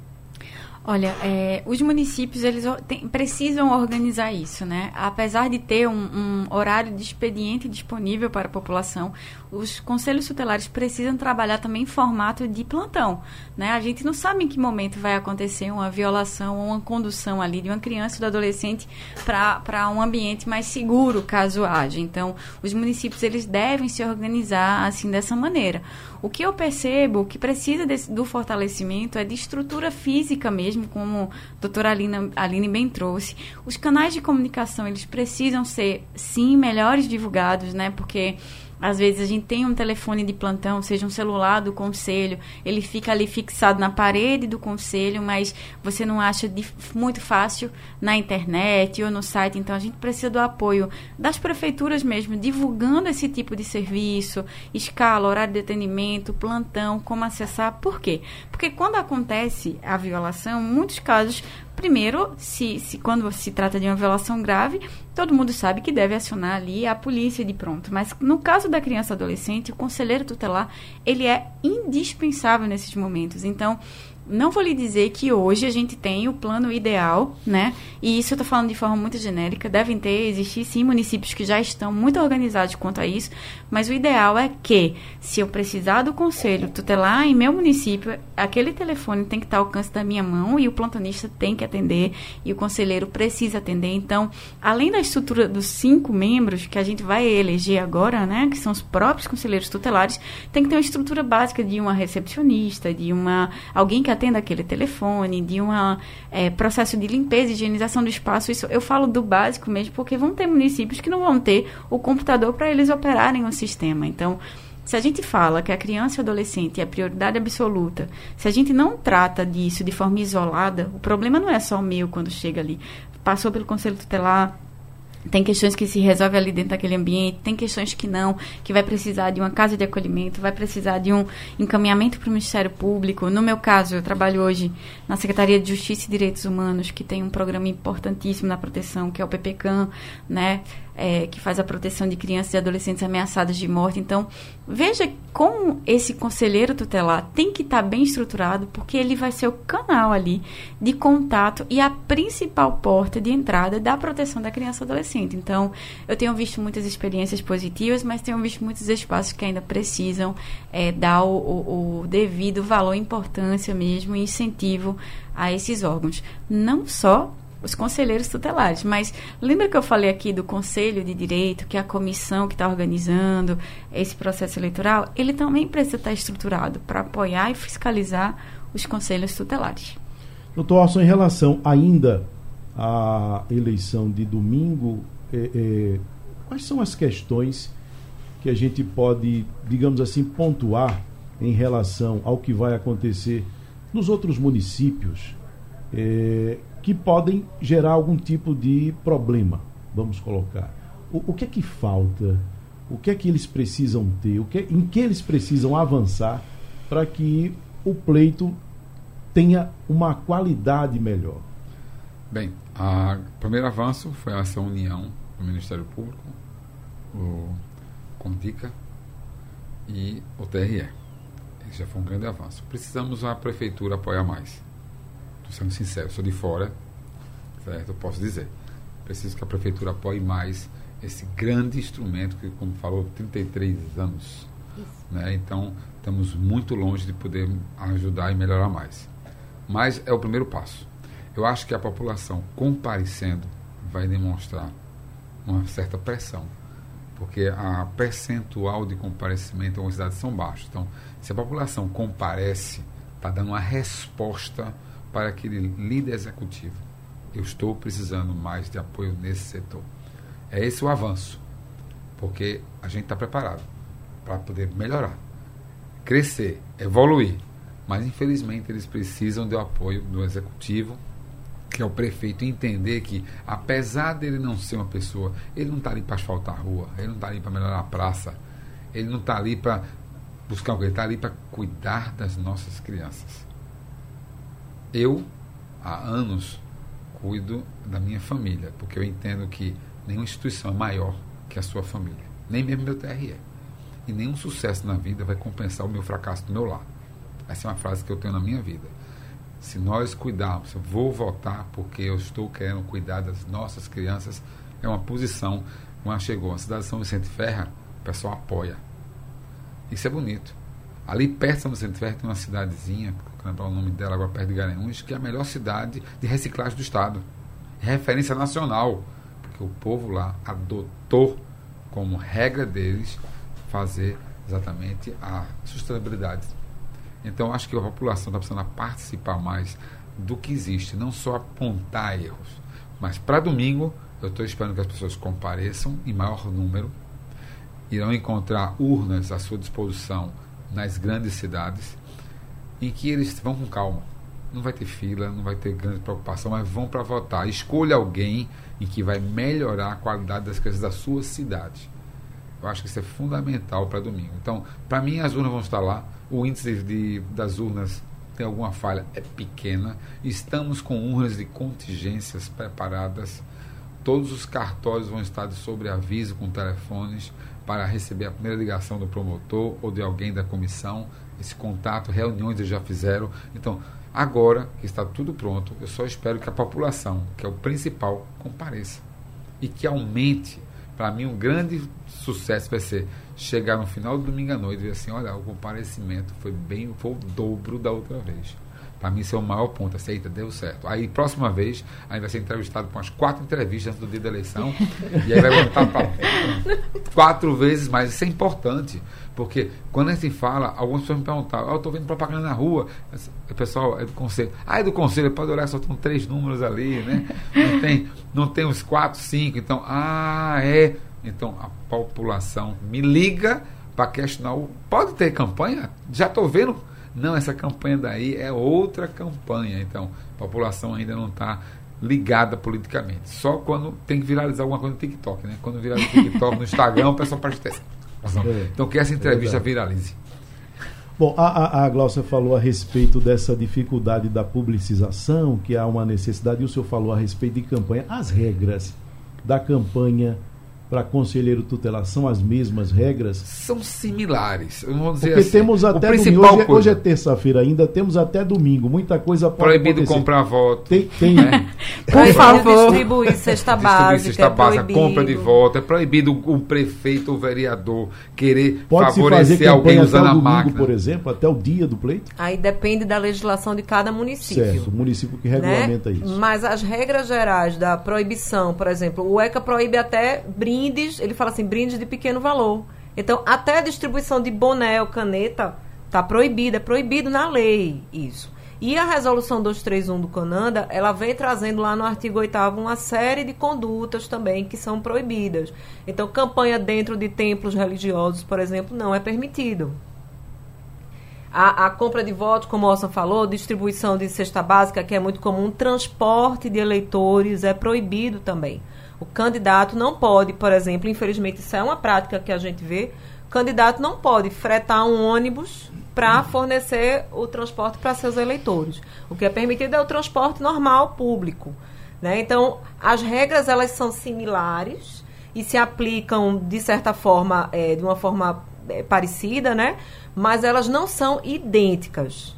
Olha, é, os municípios eles tem, precisam organizar isso, né? Apesar de ter um, um, horário de expediente disponível para a população, os conselhos tutelares precisam trabalhar também em formato de plantão, né? A gente não sabe em que momento vai acontecer uma violação ou uma condução ali de uma criança ou do adolescente para um ambiente mais seguro, caso haja. Então, os municípios eles devem se organizar assim dessa maneira. O que eu percebo que precisa do fortalecimento é de estrutura física mesmo, como a doutora Aline, Aline bem trouxe. Os canais de comunicação, eles precisam ser, sim, melhores divulgados, né? Porque às vezes a gente tem um telefone de plantão, seja um celular do conselho, ele fica ali fixado na parede do conselho, mas você não acha de, muito fácil na internet ou no site. Então a gente precisa do apoio das prefeituras mesmo, divulgando esse tipo de serviço, escala, horário de atendimento, plantão, como acessar. Por quê? Porque quando acontece a violação, muitos casos Primeiro, se, se quando se trata de uma violação grave, todo mundo sabe que deve acionar ali a polícia de pronto. Mas no caso da criança adolescente, o conselheiro tutelar, ele é indispensável nesses momentos. Então, não vou lhe dizer que hoje a gente tem o plano ideal, né? E isso eu estou falando de forma muito genérica. Devem ter, existir sim municípios que já estão muito organizados quanto a isso, mas o ideal é que, se eu precisar do conselho tutelar em meu município, aquele telefone tem que estar ao alcance da minha mão e o plantonista tem que atender e o conselheiro precisa atender. Então, além da estrutura dos cinco membros que a gente vai eleger agora, né? Que são os próprios conselheiros tutelares, tem que ter uma estrutura básica de uma recepcionista, de uma alguém que atenda aquele telefone, de um é, processo de limpeza e higienização do espaço. Isso eu falo do básico mesmo, porque vão ter municípios que não vão ter o computador para eles operarem o sistema. Então, se a gente fala que a criança e o adolescente é a prioridade absoluta, se a gente não trata disso de forma isolada, o problema não é só o meu quando chega ali. Passou pelo conselho tutelar, tem questões que se resolvem ali dentro daquele ambiente, tem questões que não, que vai precisar de uma casa de acolhimento, vai precisar de um encaminhamento para o Ministério Público. No meu caso, eu trabalho hoje na Secretaria de Justiça e Direitos Humanos, que tem um programa importantíssimo na proteção, que é o PPCAM, né? É, que faz a proteção de crianças e adolescentes ameaçadas de morte. Então, veja como esse conselheiro tutelar tem que estar tá bem estruturado, porque ele vai ser o canal ali de contato e a principal porta de entrada da proteção da criança e adolescente. Então, eu tenho visto muitas experiências positivas, mas tenho visto muitos espaços que ainda precisam é, dar o, o, o devido valor, importância mesmo e incentivo a esses órgãos. Não só os conselheiros tutelares. Mas lembra que eu falei aqui do Conselho de Direito, que é a comissão que está organizando esse processo eleitoral? Ele também precisa estar estruturado para apoiar e fiscalizar os conselhos tutelares. Doutor Alson, em relação ainda à eleição de domingo, é, é, quais são as questões que a gente pode, digamos assim, pontuar em relação ao que vai acontecer nos outros municípios é, que podem gerar algum tipo de problema, vamos colocar. O, o, que é que falta? O que é que eles precisam ter? O que, em que eles precisam avançar para que o pleito tenha uma qualidade melhor? Bem, o primeiro avanço foi essa união do Ministério Público, o Condica e o TRE. Esse já foi um grande avanço. Precisamos a prefeitura apoiar mais. Estou sendo sincero, sou de fora, certo? Eu posso dizer. Preciso que a prefeitura apoie mais esse grande instrumento que, como falou, 33 anos. Né? Então, estamos muito longe de poder ajudar e melhorar mais. Mas é o primeiro passo. Eu acho que a população comparecendo vai demonstrar uma certa pressão, porque a percentual de comparecimento em algumas cidades são baixos. Então, se a população comparece, está dando uma resposta para aquele líder executivo. Eu estou precisando mais de apoio nesse setor. É esse o avanço, porque a gente está preparado para poder melhorar, crescer, evoluir. Mas, infelizmente, eles precisam do apoio do executivo, que é o prefeito, entender que, apesar dele não ser uma pessoa, ele não está ali para asfaltar a rua, ele não está ali para melhorar a praça, ele não está ali para buscar que, ele está ali para cuidar das nossas crianças. Eu, há anos, cuido da minha família, porque eu entendo que nenhuma instituição é maior que a sua família, nem mesmo meu TRE. E nenhum sucesso na vida vai compensar o meu fracasso do meu lado. Essa é uma frase que eu tenho na minha vida. Se nós cuidarmos, eu vou votar porque eu estou querendo cuidar das nossas crianças, é uma posição. Quando chegou a cidade de São Vicente Ferra, o pessoal apoia. Isso é bonito. Ali perto de São Vicente tem uma cidadezinha, vou lembrar o nome dela agora perto de Garanhuns, que é a melhor cidade de reciclagem do Estado. Referência nacional. Porque o povo lá adotou como regra deles fazer exatamente a sustentabilidade então, acho que a população está precisando participar mais do que existe, não só apontar erros. Mas para domingo, eu estou esperando que as pessoas compareçam em maior número, irão encontrar urnas à sua disposição nas grandes cidades, em que eles vão com calma. Não vai ter fila, não vai ter grande preocupação, mas vão para votar. Escolha alguém em que vai melhorar a qualidade das coisas da sua cidade. Eu acho que isso é fundamental para domingo. Então, para mim, as urnas vão estar lá o índice de, das urnas tem alguma falha, é pequena. Estamos com urnas de contingências preparadas. Todos os cartórios vão estar de sobreaviso com telefones para receber a primeira ligação do promotor ou de alguém da comissão. Esse contato, reuniões eles já fizeram. Então, agora que está tudo pronto, eu só espero que a população, que é o principal, compareça e que aumente. Para mim, um grande sucesso vai ser chegar no final do domingo à noite e ver assim, olha, o comparecimento foi bem, foi o dobro da outra vez. Para mim, isso é o maior ponto. Aceita, deu certo. Aí, próxima vez, aí vai ser entrevistado com umas quatro entrevistas do dia da eleição. e aí vai voltar para quatro vezes mais. Isso é importante. Porque quando a gente fala, algumas pessoas me perguntaram, oh, eu estou vendo propaganda na rua. O pessoal é do conselho. Ah, é do conselho, pode olhar, só estão três números ali, né? Não tem, não tem uns quatro, cinco. Então, ah, é. Então a população me liga para questionar. Pode ter campanha? Já estou vendo. Não, essa campanha daí é outra campanha. Então a população ainda não está ligada politicamente. Só quando tem que viralizar alguma coisa no TikTok, né? Quando viraliza no TikTok, no Instagram, o pessoal presta atenção. É. Então que essa entrevista é viralize. Bom, a, a, a Glaucia falou a respeito dessa dificuldade da publicização, que há uma necessidade, e o senhor falou a respeito de campanha. As regras da campanha para conselheiro tutelar são as mesmas regras? São similares. Vamos dizer Porque assim, temos até domingo. Hoje, é- hoje, é terça-feira ainda, temos até domingo. Muita coisa pode Proibido acontecer. comprar voto. Tem, tem é. Por favor. Distribuir cesta básica. Distribuir cesta básica, compra de voto. É proibido o prefeito ou vereador querer pode favorecer alguém usando a domingo, máquina. por exemplo, até o dia do pleito? Aí depende da legislação de cada município. Certo, o município que regulamenta né? isso. Mas as regras gerais da proibição, por exemplo, o ECA proíbe até brincar brindes, ele fala assim, brindes de pequeno valor. Então, até a distribuição de boné ou caneta está proibida, é proibido na lei isso. E a resolução 231 do Cananda, ela vem trazendo lá no artigo 8 uma série de condutas também que são proibidas. Então, campanha dentro de templos religiosos, por exemplo, não é permitido. A, a, compra de votos, como o Orson falou, distribuição de cesta básica, que é muito comum, transporte de eleitores é proibido também. O candidato não pode, por exemplo, infelizmente isso é uma prática que a gente vê, o candidato não pode fretar um ônibus para fornecer o transporte para seus eleitores. O que é permitido é o transporte normal público. Né? Então, as regras elas são similares e se aplicam de certa forma, é, de uma forma é, parecida, né? mas elas não são idênticas.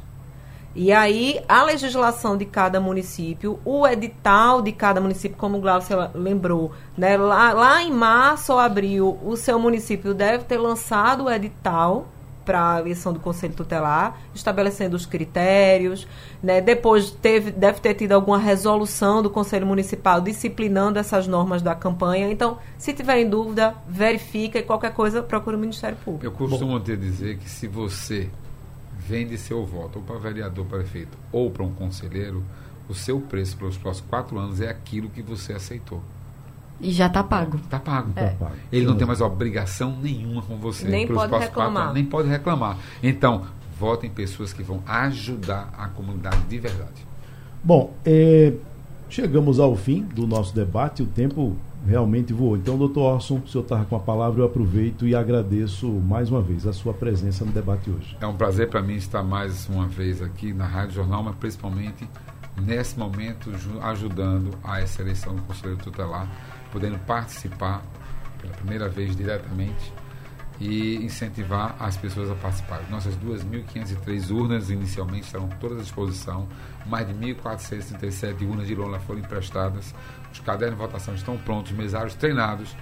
E aí, a legislação de cada município, o edital de cada município, como o Glaucia lembrou, né? lá, lá em março ou abril, o seu município deve ter lançado o edital para a eleição do Conselho Tutelar, estabelecendo os critérios. Né? Depois teve, deve ter tido alguma resolução do Conselho Municipal disciplinando essas normas da campanha. Então, se tiver em dúvida, verifica e qualquer coisa, procure o Ministério Público. Eu costumo te dizer que se você vende seu voto ou para vereador, prefeito ou para um conselheiro, o seu preço pelos próximos quatro anos é aquilo que você aceitou. E já está pago. Está pago. É. Tá pago. Ele não tem mais obrigação nenhuma com você. Nem pode reclamar. Quatro, nem pode reclamar. Então, votem pessoas que vão ajudar a comunidade de verdade. Bom, é, chegamos ao fim do nosso debate. O tempo realmente voou. Então, doutor Orson, o senhor estava com a palavra, eu aproveito e agradeço mais uma vez a sua presença no debate hoje. É um prazer para mim estar mais uma vez aqui na Rádio Jornal, mas principalmente nesse momento ajudando a essa eleição do Conselheiro Tutelar podendo participar pela primeira vez diretamente e incentivar as pessoas a participar. Nossas 2.503 urnas inicialmente estarão todas à disposição, mais de 1.437 urnas de lona foram emprestadas, os cadernos de votação estão prontos, mesários treinados.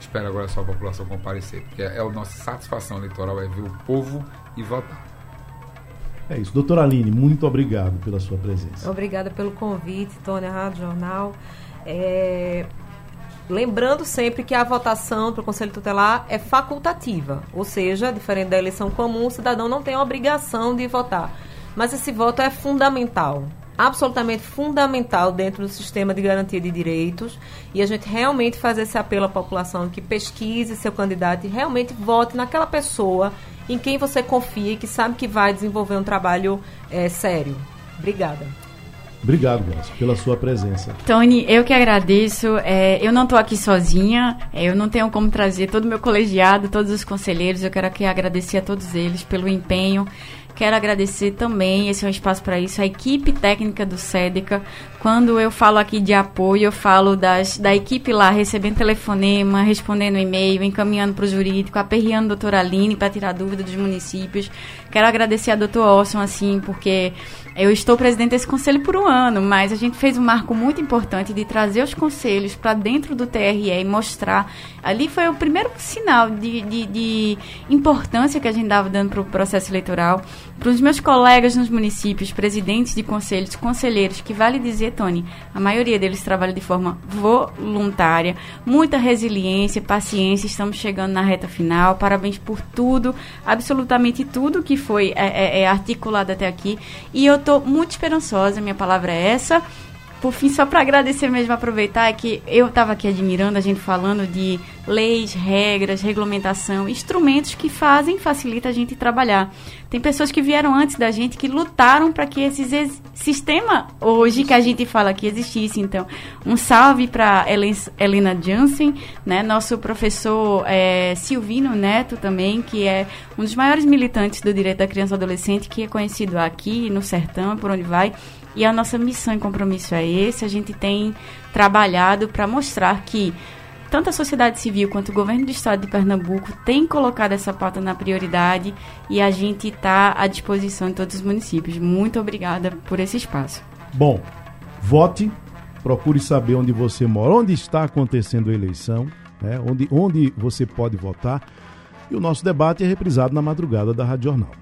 Espero agora só a população comparecer, porque é a nossa satisfação eleitoral é ver o povo e votar. É isso. Doutora Aline, muito obrigado pela sua presença. Obrigada pelo convite, Tônia Rádio Jornal. É, Lembrando sempre que a votação para o Conselho Tutelar é facultativa, ou seja, diferente da eleição comum, o cidadão não tem a obrigação de votar. Mas esse voto é fundamental, absolutamente fundamental dentro do sistema de garantia de direitos e a gente realmente faz esse apelo à população que pesquise seu candidato e realmente vote naquela pessoa em quem você confia e que sabe que vai desenvolver um trabalho é, sério. Obrigada. Obrigado, Glaucio, pela sua presença. Tony, eu que agradeço. É, eu não estou aqui sozinha, é, eu não tenho como trazer todo o meu colegiado, todos os conselheiros. Eu quero aqui agradecer a todos eles pelo empenho. Quero agradecer também, esse é um espaço para isso, a equipe técnica do SEDECA. Quando eu falo aqui de apoio, eu falo das, da equipe lá recebendo telefonema, respondendo e-mail, encaminhando para o jurídico, aperreando a doutora Aline para tirar dúvida dos municípios. Quero agradecer a doutor Orson, assim, porque eu estou presidente desse conselho por um ano, mas a gente fez um marco muito importante de trazer os conselhos para dentro do TRE e mostrar. Ali foi o primeiro sinal de, de, de importância que a gente estava dando para o processo eleitoral. Para os meus colegas nos municípios, presidentes de conselhos, conselheiros, que vale dizer, Tony, a maioria deles trabalha de forma voluntária, muita resiliência, paciência. Estamos chegando na reta final. Parabéns por tudo, absolutamente tudo que foi é, é, é articulado até aqui. E eu estou muito esperançosa, minha palavra é essa. Por fim, só para agradecer mesmo, aproveitar é que eu estava aqui admirando a gente falando de leis, regras, regulamentação, instrumentos que fazem, facilita a gente trabalhar. Tem pessoas que vieram antes da gente que lutaram para que esse sistema hoje que a gente fala aqui existisse. Então, um salve para Helena Jansen, né, nosso professor é, Silvino Neto também, que é um dos maiores militantes do direito da criança e adolescente, que é conhecido aqui no Sertão, por onde vai e a nossa missão e compromisso é esse. A gente tem trabalhado para mostrar que tanto a sociedade civil quanto o governo do estado de Pernambuco tem colocado essa pauta na prioridade e a gente está à disposição em todos os municípios. Muito obrigada por esse espaço. Bom, vote, procure saber onde você mora, onde está acontecendo a eleição, né? onde, onde você pode votar. E o nosso debate é reprisado na madrugada da Rádio Jornal.